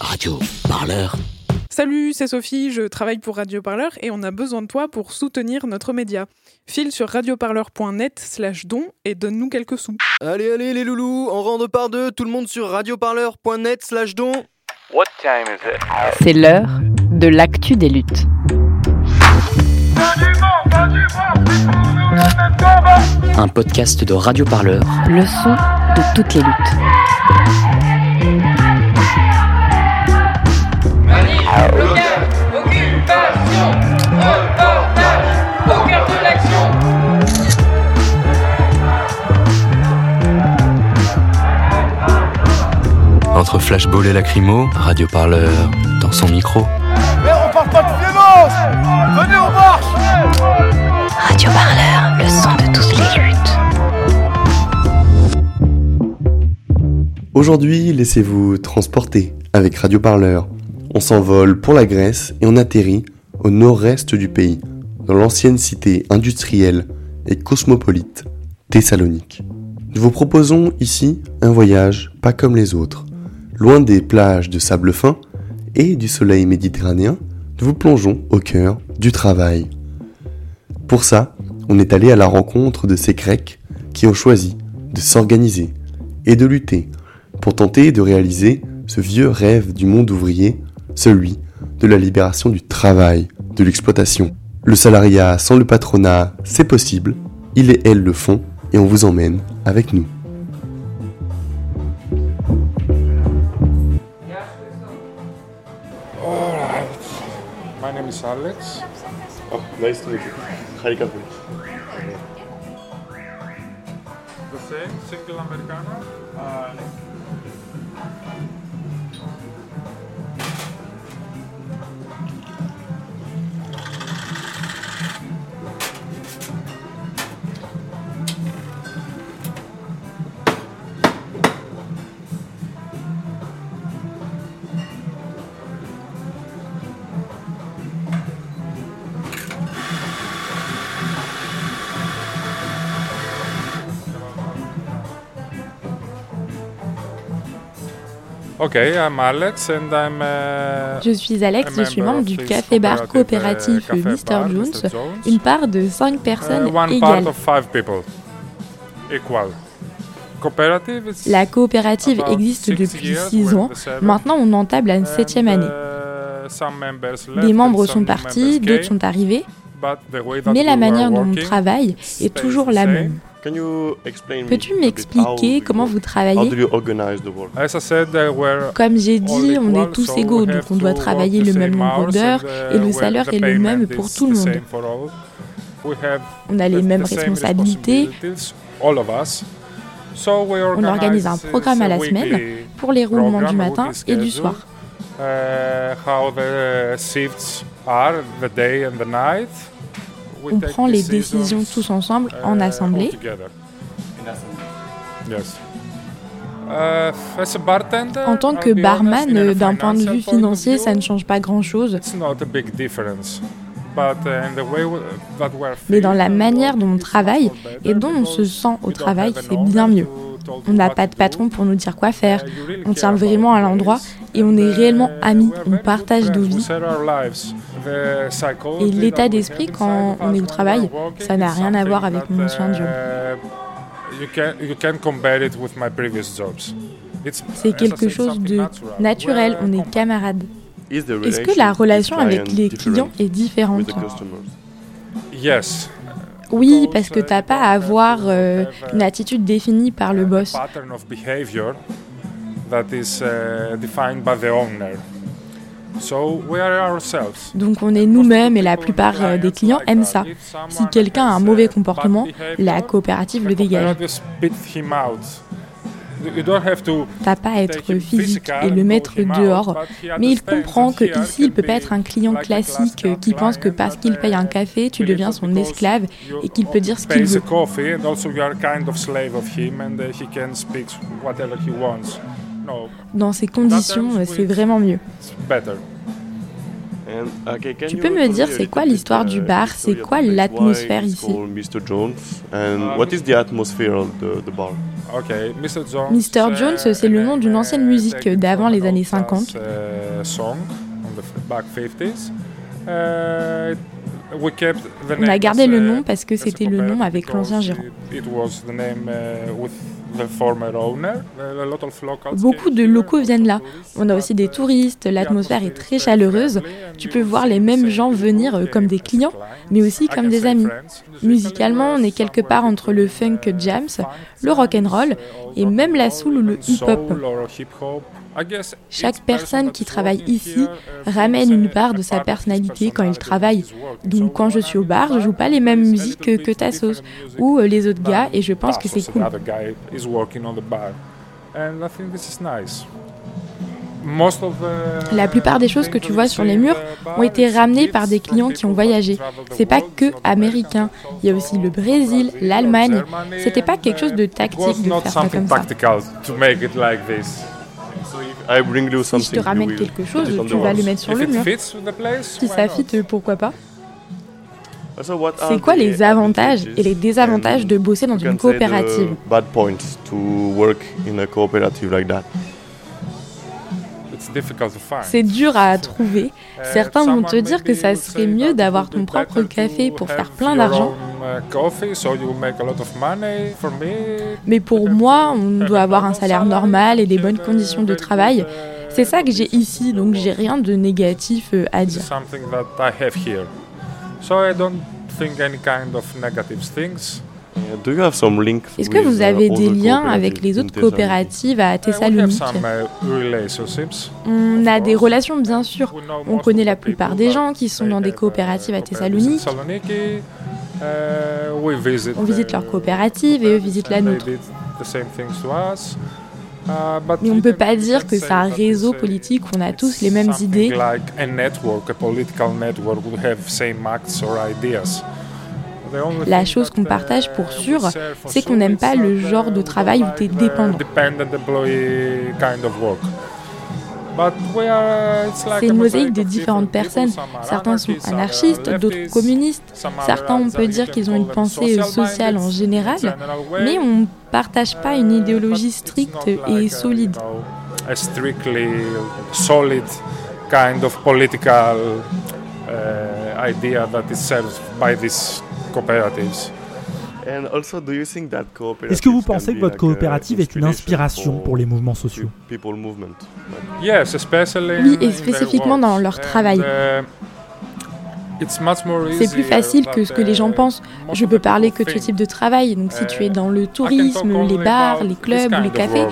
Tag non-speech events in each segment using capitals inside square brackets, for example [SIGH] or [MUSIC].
Radio Parleur. Salut, c'est Sophie, je travaille pour Radio Parleur et on a besoin de toi pour soutenir notre média. File sur radioparleur.net slash don et donne-nous quelques sous. Allez, allez les loulous, on rentre par deux, tout le monde sur radioparleur.net slash don. What time is it? C'est l'heure de l'actu des luttes. Un podcast de Radio Parleur. Le son de toutes les luttes. Entre flashball et lacrymo, Radio Parleur dans son micro. Mais on parle pas de violence Venez, on marche Radio Parleur, le son de toutes les luttes. Aujourd'hui, laissez-vous transporter avec Radio Parleur. On s'envole pour la Grèce et on atterrit au nord-est du pays, dans l'ancienne cité industrielle et cosmopolite, Thessalonique. Nous vous proposons ici un voyage pas comme les autres. Loin des plages de sable fin et du soleil méditerranéen, nous vous plongeons au cœur du travail. Pour ça, on est allé à la rencontre de ces Grecs qui ont choisi de s'organiser et de lutter pour tenter de réaliser ce vieux rêve du monde ouvrier, celui de la libération du travail, de l'exploitation. Le salariat sans le patronat, c'est possible, il et elle le font et on vous emmène avec nous. My name is Alex. Oh, nice to meet you. The same, single Americano. Uh, Okay, I'm Alex and I'm. Uh, Je suis Alex, je suis membre du café-bar coopératif Mr. Jones, une part de 5 personnes uh, one égales. part of five people. Equal. Cooperative is La coopérative existe depuis years, 6 we're ans. Maintenant, on entame la And, septième année. uh, Des membres sont partis, d'autres sont arrivés, mais la manière dont on travaille est toujours la même. Peux-tu m'expliquer comment vous travaillez? uh, we're Comme j'ai dit, on est tous égaux, donc on doit travailler work le même nombre d'heures and, et le uh, salaire the est le même pour tout le monde. On a les the- mêmes responsabilités. responsibilities, all of us. So we On organise un programme à la semaine pour les roulements du matin et du soir. On prend les décisions tous ensemble en uh, assemblée. Uh, En tant que barman, euh, d'un point de vue financier, ça ne change pas grand-chose. Uh, Mais dans la manière dont on travaille et dont on se sent au travail, c'est bien mieux. On n'a pas de patron pour nous dire quoi faire. On tient vraiment à l'endroit et on est réellement amis. On partage nos vies. Et l'état d'esprit quand on est au travail, ça n'a rien à voir avec mon ancien job. C'est quelque chose de naturel, on est camarades. Est-ce que la relation avec les clients est différente Yes. Oui, parce que t'as pas à avoir euh, une attitude définie par le boss. uh. Donc on est nous-mêmes et la plupart euh, des clients aiment ça. Si quelqu'un a un mauvais comportement, la coopérative le dégage. To T'as pas être physique et le mettre dehors. Mais il comprend que ici, il peut pas être un client classique qui pense que parce qu'il paye un café, tu deviens son esclave et qu'il peut dire ce qu'il veut. uh, Dans ces conditions, c'est vraiment mieux. Tu peux me dire c'est quoi l'histoire du bar, c'est quoi l'atmosphère ici? Mr. Jones and what is the atmosphere of the, the bar? Mr. Jones, c'est le nom d'une ancienne musique d'avant les années 50. On a gardé le nom parce que c'était le nom avec l'ancien gérant. Beaucoup de locaux viennent là. On a aussi des touristes, l'atmosphère est très chaleureuse. Tu peux voir les mêmes gens venir euh, comme des clients, mais aussi comme des amis. Musicalement, on est quelque part entre le funk jams, le rock and roll et même la soul ou le hip-hop. Chaque personne qui travaille ici ramène une part de sa personnalité quand il travaille. Donc quand je suis au bar, je joue pas les mêmes musiques que, Tassos ou euh, les autres gars et je pense que c'est cool. La plupart des choses que tu vois sur les murs ont été ramenées par des clients qui ont voyagé. C'est pas que américain. Il y a aussi le Brésil, l'Allemagne. C'était pas quelque chose de tactique de faire ça comme ça. Si je te ramène quelque chose, tu vas le mettre sur le mur. Si ça fit, pourquoi pas C'est quoi les avantages et les désavantages de bosser dans une coopérative c'est dur à trouver. Uh, Certains vont te dire que ça serait mieux d'avoir ton propre café pour faire plein d'argent. Mais pour [LAUGHS] moi, on doit avoir un salaire normal et des bonnes conditions de travail. C'est ça que j'ai ici, donc j'ai rien de négatif euh, à dire. Est-ce que vous avez des liens avec les autres coopératives à Thessalonique? On a des relations bien sûr. On connaît la plupart des gens qui sont dans des coopératives à Thessalonique. On visite leur coopérative et eux visitent la nôtre. Mais on ne peut pas dire que c'est un réseau politique où on a tous les mêmes idées. La chose qu'on partage pour sûr, c'est qu'on n'aime pas le genre de travail où tu es dépendant. C'est une mosaïque de différentes personnes. Certains sont anarchistes, d'autres communistes. Certains, on peut dire qu'ils ont une pensée sociale en général, mais on ne partage pas une idéologie stricte et solide. Est-ce que vous pensez que votre coopérative est une inspiration pour les mouvements sociaux? Oui, et spécifiquement dans leur travail. C'est plus facile que ce que les gens pensent. Je peux parler que de ce type de travail. Donc si tu es dans le tourisme, les bars, les clubs les cafés,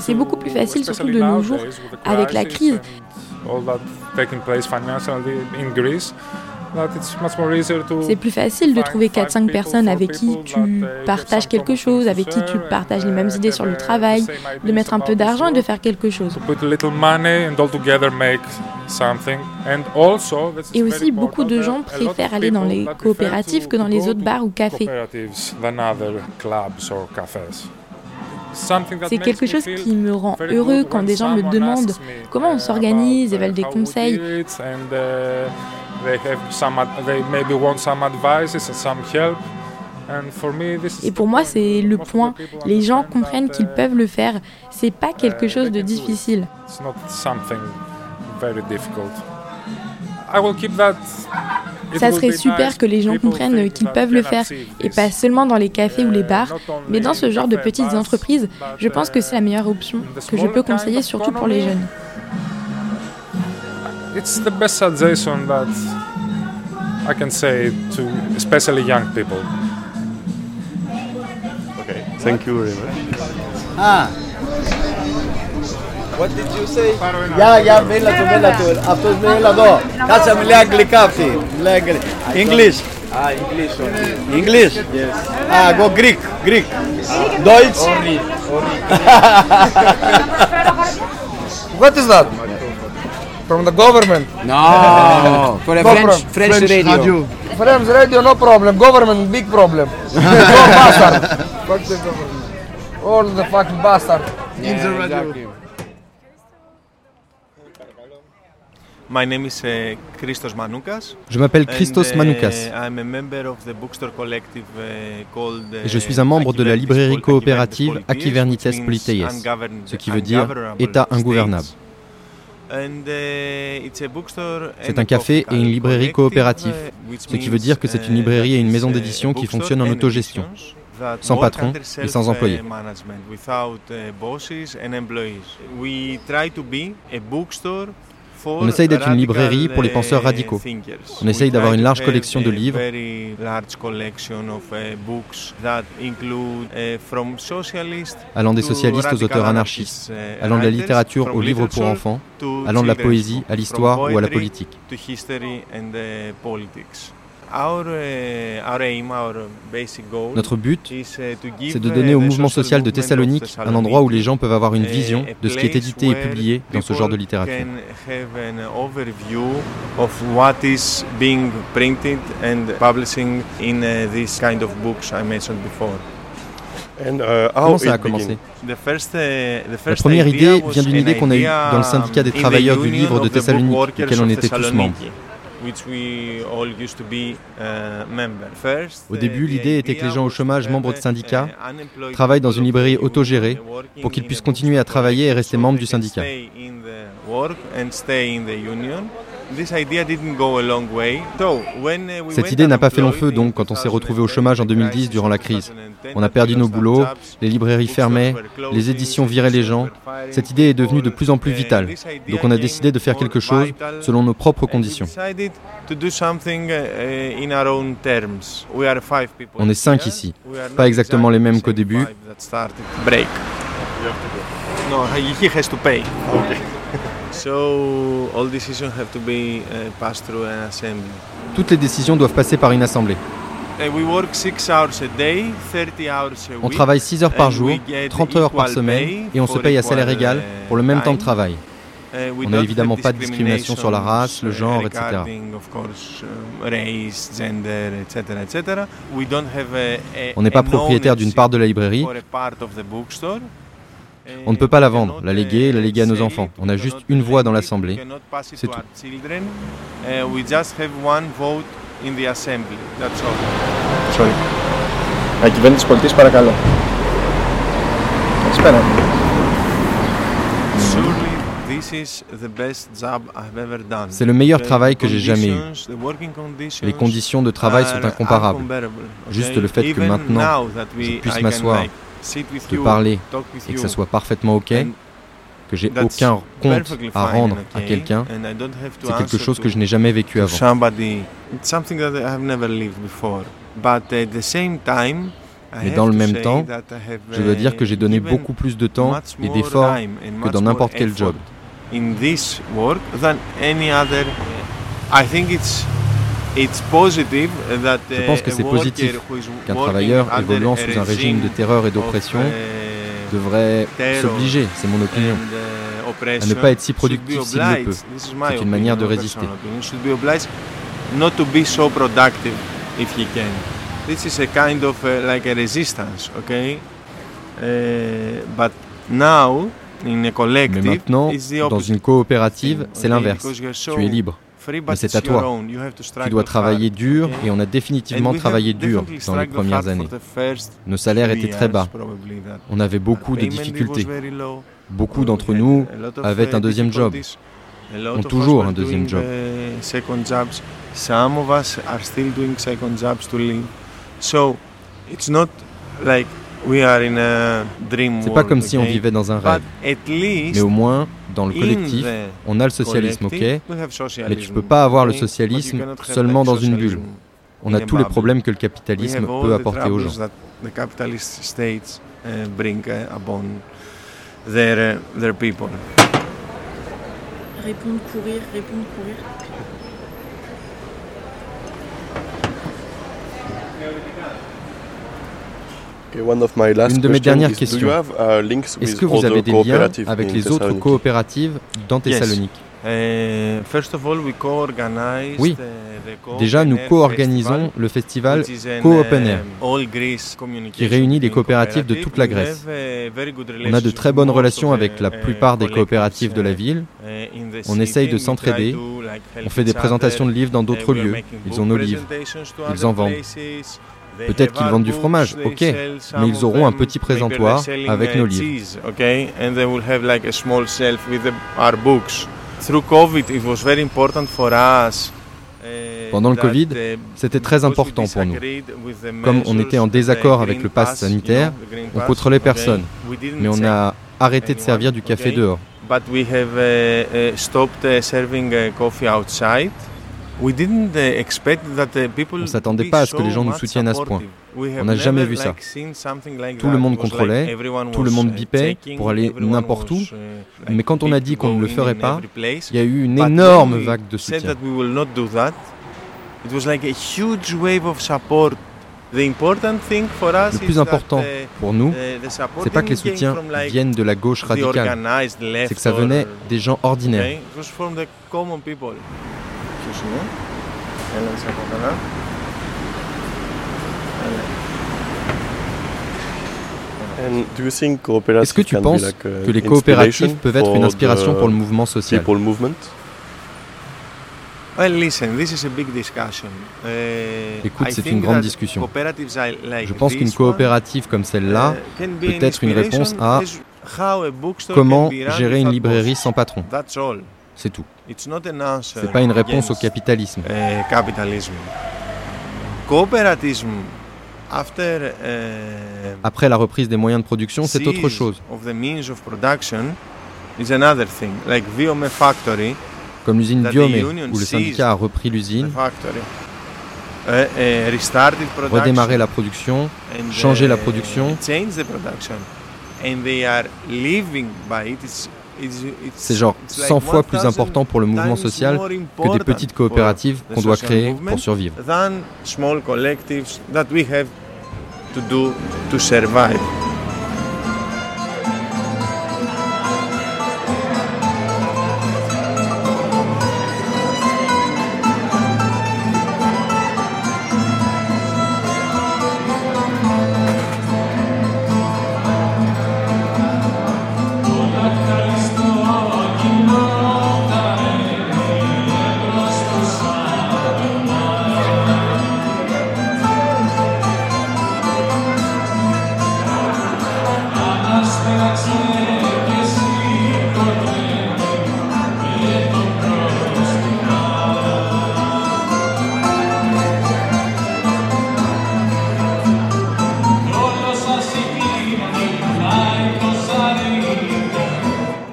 c'est beaucoup plus facile, surtout de nos jours, avec la crise. C'est plus facile de trouver 4-5 personnes avec qui tu partages quelque chose, avec qui tu partages les mêmes idées sur le travail, de mettre un peu d'argent et de faire quelque chose. Et aussi, beaucoup de gens préfèrent aller dans les coopératives que dans les autres bars ou cafés. C'est quelque chose qui me rend heureux quand des gens me demandent comment on s'organise et veulent des conseils. Et pour moi, c'est le point. Les gens comprennent qu'ils peuvent le faire. C'est pas quelque chose de difficile. Ça serait super que les gens comprennent qu'ils peuvent le faire, et pas seulement dans les cafés ou les bars, mais dans ce genre de petites entreprises, je pense que c'est la meilleure option que je peux conseiller, surtout pour les jeunes. It's the best suggestion that I can say to especially young people. Okay, thank you very much. Ah. What did you say? Ya, ya, bella tu, bella tu. Αυτό μπέλα εδώ. Κάτσε μιλάει αγγλικά αυτή. Μιλάει αγγλικά. English. Ah, English only. English? Yes. Ah, go Greek. Greek. Deutsch? Only. Only. [LAUGHS] What is that? From the government? No, for a No French, problem. French, French radio. radio. French radio, no problem. Government, big problem. [LAUGHS] no bastard. Fuck the government. All the fucking bastard. Yeah, In the radio. exactly. Je m'appelle Christos Manoukas. Et je suis un membre de la librairie coopérative Akivernites Politeies, ce qui veut dire État ingouvernable. C'est un café et une librairie coopérative, ce qui veut dire que c'est une librairie et une maison d'édition qui fonctionnent en autogestion, sans patron et sans employés. On essaye d'être une librairie pour les penseurs radicaux. On essaye d'avoir une large collection de livres. allant des socialistes aux auteurs anarchistes, allant de la littérature aux livres pour enfants, allant de la poésie à l'histoire ou à la politique. Notre but, c'est de donner au mouvement social de Thessalonique un endroit où les gens peuvent avoir une vision de ce qui est édité et publié dans ce genre de littérature. Comment ça a commencé La première idée vient d'une idée qu'on a eue dans le syndicat des travailleurs du livre de Thessalonique, auquel on était tous membres. Au début, l'idée était que les gens au chômage, membres de syndicats, travaillent dans une librairie autogérée pour qu'ils puissent continuer à travailler et rester membres du syndicat. Cette idée n'a pas fait long feu donc quand on s'est retrouvé au chômage en 2010 durant la crise. On a perdu nos boulots, les librairies fermaient, les éditions viraient les gens. Cette idée est devenue de plus en plus vitale. Donc on a décidé de faire quelque chose selon nos propres conditions. On est cinq ici, pas exactement les mêmes qu'au début. Toutes les décisions doivent passer par une assemblée. On travaille 6 heures par jour, 30 heures par semaine et on se paye à salaire égal pour le même temps de travail. On n'a évidemment pas de discrimination sur la race, le genre, etc. On n'est pas propriétaire d'une part de la librairie. On ne peut pas la vendre, la léguer, la léguer à nos enfants. On a juste une voix dans l'Assemblée. C'est tout. Sorry. La κυβέρνηση της πολιτείας παρακαλώ. Καλησπέρα. C'est le meilleur travail que j'ai jamais eu. Les conditions de travail sont incomparables. Juste le fait que maintenant, je puisse m'asseoir, te parler et que ça soit parfaitement OK, que j'ai aucun compte à rendre à quelqu'un, c'est quelque chose que je n'ai jamais vécu avant. Mais dans le même temps, je dois dire que j'ai donné beaucoup plus de temps et d'efforts que dans n'importe quel job. Je pense que c'est positif qu'un travailleur évoluant sous un régime de terreur et d'oppression devrait s'obliger, c'est mon opinion, à ne pas être si productif s'il le peut. C'est une manière de résister. This is a kind of uh, like a resistance, okay? Uh, but now, in a collective, Mais maintenant, dans une coopérative, c'est l'inverse. Tu es libre. Mais c'est à toi. Tu dois travailler dur et on a définitivement travaillé dur dans les premières années. Nos salaires étaient très bas. On avait beaucoup de difficultés. Beaucoup d'entre nous avaient un deuxième job. Ont toujours un deuxième job. C'est pas comme si on vivait dans un rêve. Mais au moins, dans le collectif, on a le socialisme, ok Mais tu peux pas avoir le socialisme seulement dans une bulle. On a tous les problèmes que le capitalisme peut apporter aux gens. Répondre, courir, répondre, courir. Une de mes dernières questions. Est-ce que vous avez des liens avec les autres coopératives dans Thessalonique oui, déjà nous co-organisons le festival Co-Open Air, qui réunit les coopératives de toute la Grèce. On a de très bonnes relations avec la plupart des coopératives de la ville. On essaye de s'entraider. On fait des présentations de livres dans d'autres lieux. Ils ont nos livres. Ils en vendent. Peut-être qu'ils vendent du fromage, ok, mais ils auront un petit présentoir avec nos livres. Pendant le Covid, c'était très important pour nous. Comme on était en désaccord avec le pass sanitaire, on contrôlait personne, mais on a arrêté de servir du café dehors. On ne s'attendait pas à ce que les gens nous soutiennent à ce point. On n'a jamais vu ça. Tout le monde contrôlait, tout le monde bipait pour aller n'importe où. Mais quand on a dit qu'on ne le ferait pas, il y a eu une énorme vague de soutien. Le plus important pour nous, c'est pas que les soutiens viennent de la gauche radicale, c'est que ça venait des gens ordinaires. Est-ce que tu penses que les coopératives peuvent être une inspiration pour le mouvement social? Écoute, c'est une grande discussion. Je pense qu'une coopérative comme celle-là uh, peut être une réponse à comment gérer une librairie sans patron. C'est tout. Ce n'est pas une réponse au capitalisme. Eh, eh, Après la reprise des moyens de production, c'est autre chose. Comme l'usine Viome, où le syndicat a repris l'usine, redémarrer la production, changer la production. C'est genre 100 fois plus important pour le mouvement social que des petites coopératives qu'on doit créer pour survivre.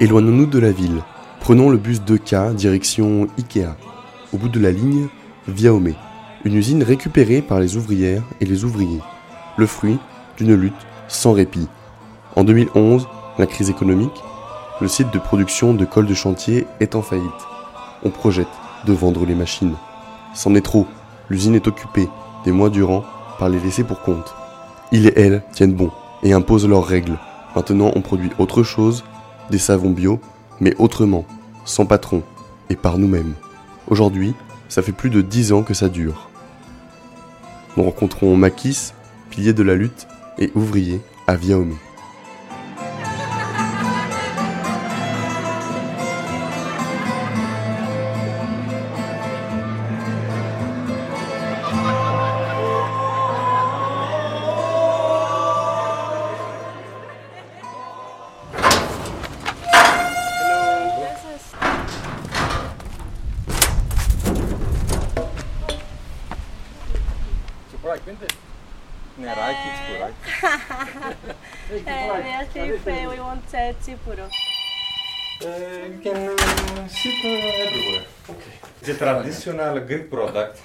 Éloignons-nous de la ville. Prenons le bus 2K direction Ikea. Au bout de la ligne, Viaomé, une usine récupérée par les ouvrières et les ouvriers. Le fruit d'une lutte sans répit. En 2011, la crise économique, le site de production de cols de chantier est en faillite. On projette de vendre les machines. C'en est trop. L'usine est occupée, des mois durant, par les laissés pour compte. Ils et elles tiennent bon et imposent leurs règles. Maintenant, on produit autre chose des savons bio, mais autrement, sans patron et par nous-mêmes. Aujourd'hui, ça fait plus de dix ans que ça dure. Nous rencontrons Makis, pilier de la lutte et ouvrier à Viaomé. A traditional Greek product.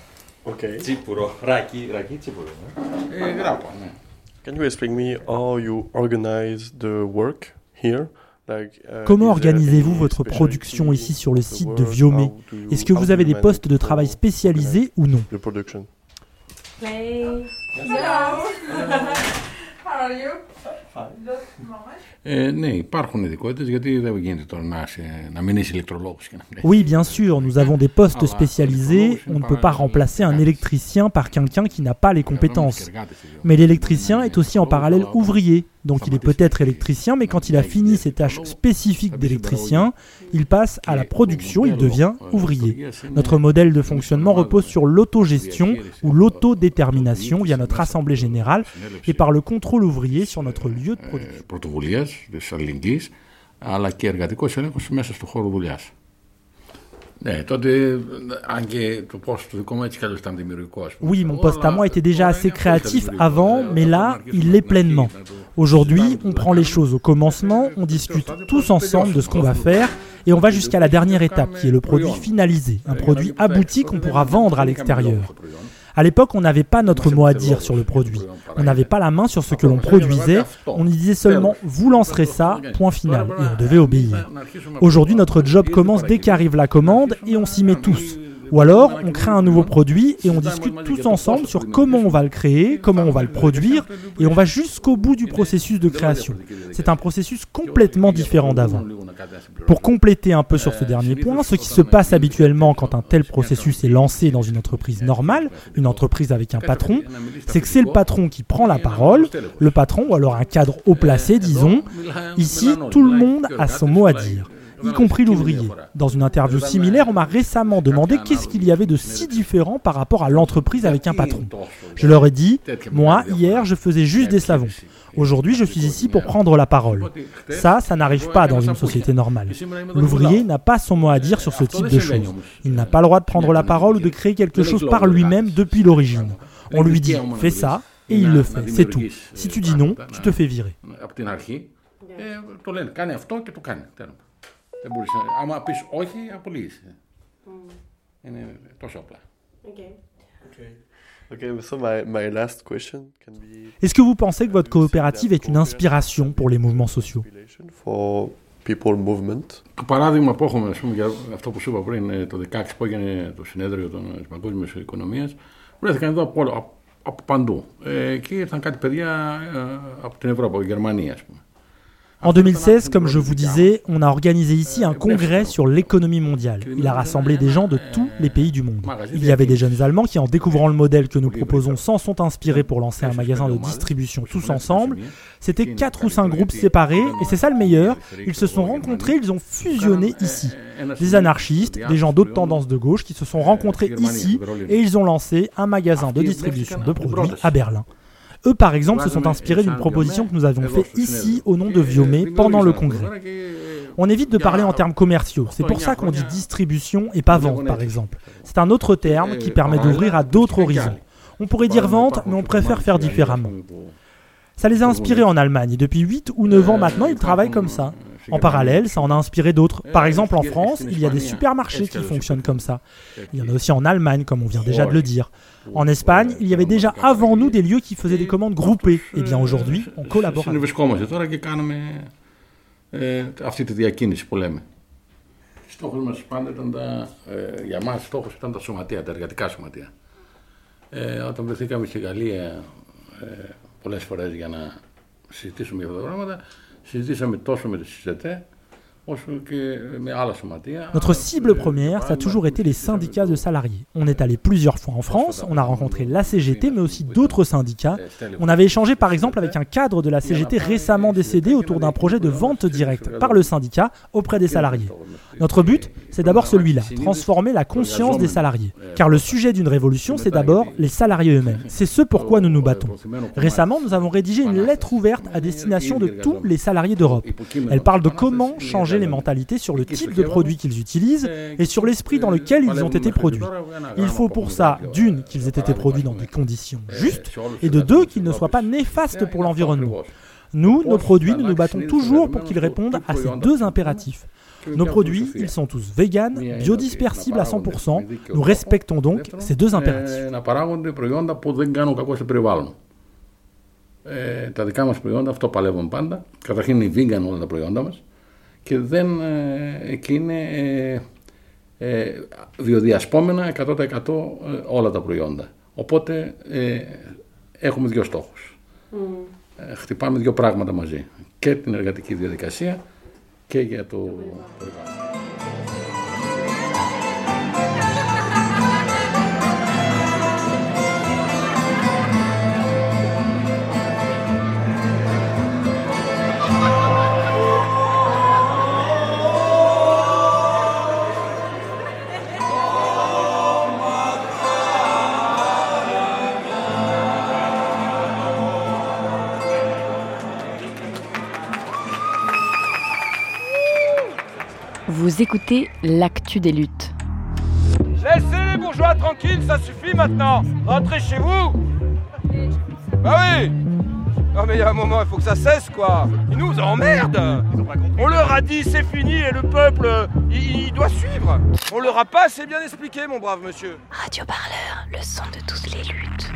Okay. Tsipuro. Raki, raki Tsipuro. Eh, can you explain me how you organize the work here? Uh, Comment organisez-vous votre production ici sur le site de Viomé Est-ce que vous avez des postes de travail spécialisés ou non? production? Play. Hello. are you? Oui, bien sûr, nous avons des postes spécialisés. On ne peut pas remplacer un électricien par quelqu'un qui n'a pas les compétences. Mais l'électricien est aussi en parallèle ouvrier. Donc il est peut-être électricien, mais quand il a fini ses tâches spécifiques d'électricien, il passe à la production, il devient ouvrier. Notre modèle de fonctionnement repose sur l'autogestion ou l'autodétermination via notre assemblée générale et par le contrôle ouvrier sur notre lieu de production. αλλά και εργατικός έλεγχος μέσα στο χώρο δουλειάς. Oui, mon poste à moi était déjà assez créatif avant, mais là, il l'est pleinement. Aujourd'hui, on prend les choses au commencement, on discute tous ensemble de ce qu'on va faire et on va jusqu'à la dernière étape qui est le produit finalisé, un produit abouti qu'on pourra vendre à l'extérieur. À l'époque, on n'avait pas notre mot à dire sur le produit. On n'avait pas la main sur ce que l'on produisait. On y disait seulement vous lancerez ça, point final. Et on devait obéir. Aujourd'hui, notre job commence dès qu'arrive la commande et on s'y met tous. Ou alors, on crée un nouveau produit et on discute tous ensemble sur comment on va le créer, comment on va le produire, et on va jusqu'au bout du processus de création. C'est un processus complètement différent d'avant. Pour compléter un peu sur ce dernier point, ce qui se passe habituellement quand un tel processus est lancé dans une entreprise normale, une entreprise avec un patron, c'est que c'est le patron qui prend la parole, le patron ou alors un cadre haut placé, disons. Ici, tout le monde a son mot à dire y compris l'ouvrier. Dans une interview similaire, on m'a récemment demandé qu'est-ce qu'il y avait de si différent par rapport à l'entreprise avec un patron. Je leur ai dit, moi, hier, je faisais juste des savons. Aujourd'hui, je suis ici pour prendre la parole. Ça, ça n'arrive pas dans une société normale. L'ouvrier n'a pas son mot à dire sur ce type de choses. Il n'a pas le droit de prendre la parole ou de créer quelque chose par lui-même depuis l'origine. On lui dit, fais ça, et il le fait, c'est tout. Si tu dis non, tu te fais virer. Δεν μπορείς, άμα πεις όχι, απολύεσαι. Mm. Είναι τόσο απλά. Okay. Okay. Okay, so my, my last question can be... Est-ce que vous pensez que votre coopérative est une inspiration pour les mouvements sociaux For people movement; Το παράδειγμα που έχουμε, ας πούμε, για αυτό που σου είπα πριν, το 16 που έγινε το συνέδριο της Παγκόσμιας Οικονομίας, βρέθηκαν εδώ από, από, από παντού. Ε, εκεί ήρθαν κάτι παιδιά ε, από την Ευρώπη, από τη Γερμανία, ας πούμε. En 2016, comme je vous disais, on a organisé ici un congrès sur l'économie mondiale. Il a rassemblé des gens de tous les pays du monde. Il y avait des jeunes Allemands qui, en découvrant le modèle que nous proposons, s'en sont inspirés pour lancer un magasin de distribution tous ensemble. C'était quatre ou cinq groupes séparés, et c'est ça le meilleur. Ils se sont rencontrés, ils ont fusionné ici. Des anarchistes, des gens d'autres tendances de gauche qui se sont rencontrés ici, et ils ont lancé un magasin de distribution de produits à Berlin. Eux, par exemple, se sont inspirés d'une proposition que nous avions faite ici au nom de Viomé pendant le congrès. On évite de parler en termes commerciaux. C'est pour ça qu'on dit distribution et pas vente, par exemple. C'est un autre terme qui permet d'ouvrir à d'autres horizons. On pourrait dire vente, mais on préfère faire différemment. Ça les a inspirés en Allemagne et depuis 8 ou 9 ans maintenant, ils travaillent comme ça. En parallèle, ça en a inspiré d'autres. Par exemple, en France, il y a des supermarchés qui fonctionnent comme ça. Il y en a aussi en Allemagne, comme on vient déjà de le dire. En Espagne, il y avait déjà avant nous des lieux qui faisaient des commandes groupées. Et eh bien aujourd'hui, on collabore. αυτή τη διακίνηση που λέμε. Στόχος μας πάντα ήταν τα, ε, για μας στόχος ήταν τα σωματεία, τα εργατικά σωματεία. Ε, όταν βρεθήκαμε στη Γαλλία ε, πολλές φορές για να συζητήσουμε για αυτά τα πράγματα, Συζητήσαμε τόσο με τη ΣΥΖΕΤΕ, Notre cible première, ça a toujours été les syndicats de salariés. On est allé plusieurs fois en France, on a rencontré la CGT, mais aussi d'autres syndicats. On avait échangé par exemple avec un cadre de la CGT récemment décédé autour d'un projet de vente directe par le syndicat auprès des salariés. Notre but, c'est d'abord celui-là, transformer la conscience des salariés. Car le sujet d'une révolution, c'est d'abord les salariés eux-mêmes. [LAUGHS] C'est ce pourquoi nous nous battons. Récemment, nous avons rédigé une lettre ouverte à destination de tous les salariés d'Europe. Elle parle de comment changer les mentalités sur le type de produits qu'ils utilisent et sur l'esprit dans lequel ils ont été produits. Il faut pour ça, d'une, qu'ils aient été produits dans des conditions justes, et de deux, qu'ils ne soient pas néfastes pour l'environnement. Nous, nos produits, nous nous battons toujours pour qu'ils répondent à ces deux impératifs. Nos produits, ils sont tous véganes, biodispersibles à 100%. Nous respectons donc ces deux impératifs. Ε, τα δικά μας προϊόντα αυτό παλεύουν πάντα. Καταρχήν είναι vegan όλα τα προϊόντα μας Και δεν, ε, εκεί είναι ε, ε, βιοδιασπόμενα 100% όλα τα προϊόντα. Οπότε ε, έχουμε δύο στόχους. ε, χτυπάμε δύο πράγματα μαζί. Και την εργατική διαδικασία και για το περιβάλλον. Vous écoutez l'actu des luttes. Laissez les bourgeois tranquilles, ça suffit maintenant. Rentrez chez vous. Bah oui. Non mais il y a un moment, il faut que ça cesse quoi. Ils nous emmerdent. On leur a dit c'est fini et le peuple, il, il doit suivre. On leur a pas assez bien expliqué, mon brave monsieur. Radio Parleur, le son de toutes les luttes.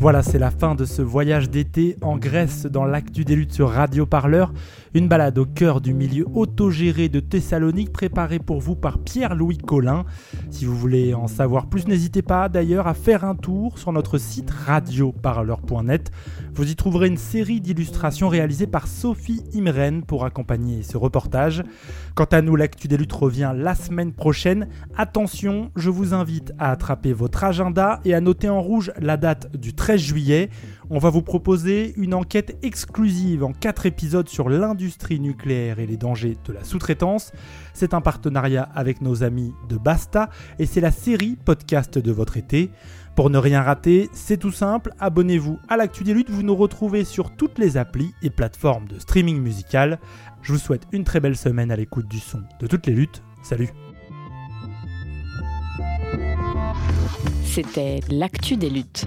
Voilà, c'est la fin de ce voyage d'été en Grèce dans l'actu des luttes sur Radio Parleur. Une balade au cœur du milieu autogéré de Thessalonique préparée pour vous par Pierre-Louis Collin. Si vous voulez en savoir plus, n'hésitez pas d'ailleurs à faire un tour sur notre site radioparleur.net. Vous y trouverez une série d'illustrations réalisées par Sophie Imren pour accompagner ce reportage. Quant à nous, l'actu des luttes revient la semaine prochaine. Attention, je vous invite à attraper votre agenda et à noter en rouge la date du 13 juillet. On va vous proposer une enquête exclusive en 4 épisodes sur l'industrie nucléaire et les dangers de la sous-traitance. C'est un partenariat avec nos amis de Basta et c'est la série podcast de votre été. Pour ne rien rater, c'est tout simple, abonnez-vous à l'actu des luttes, vous nous retrouvez sur toutes les applis et plateformes de streaming musical. Je vous souhaite une très belle semaine à l'écoute du son de toutes les luttes. Salut C'était l'actu des luttes.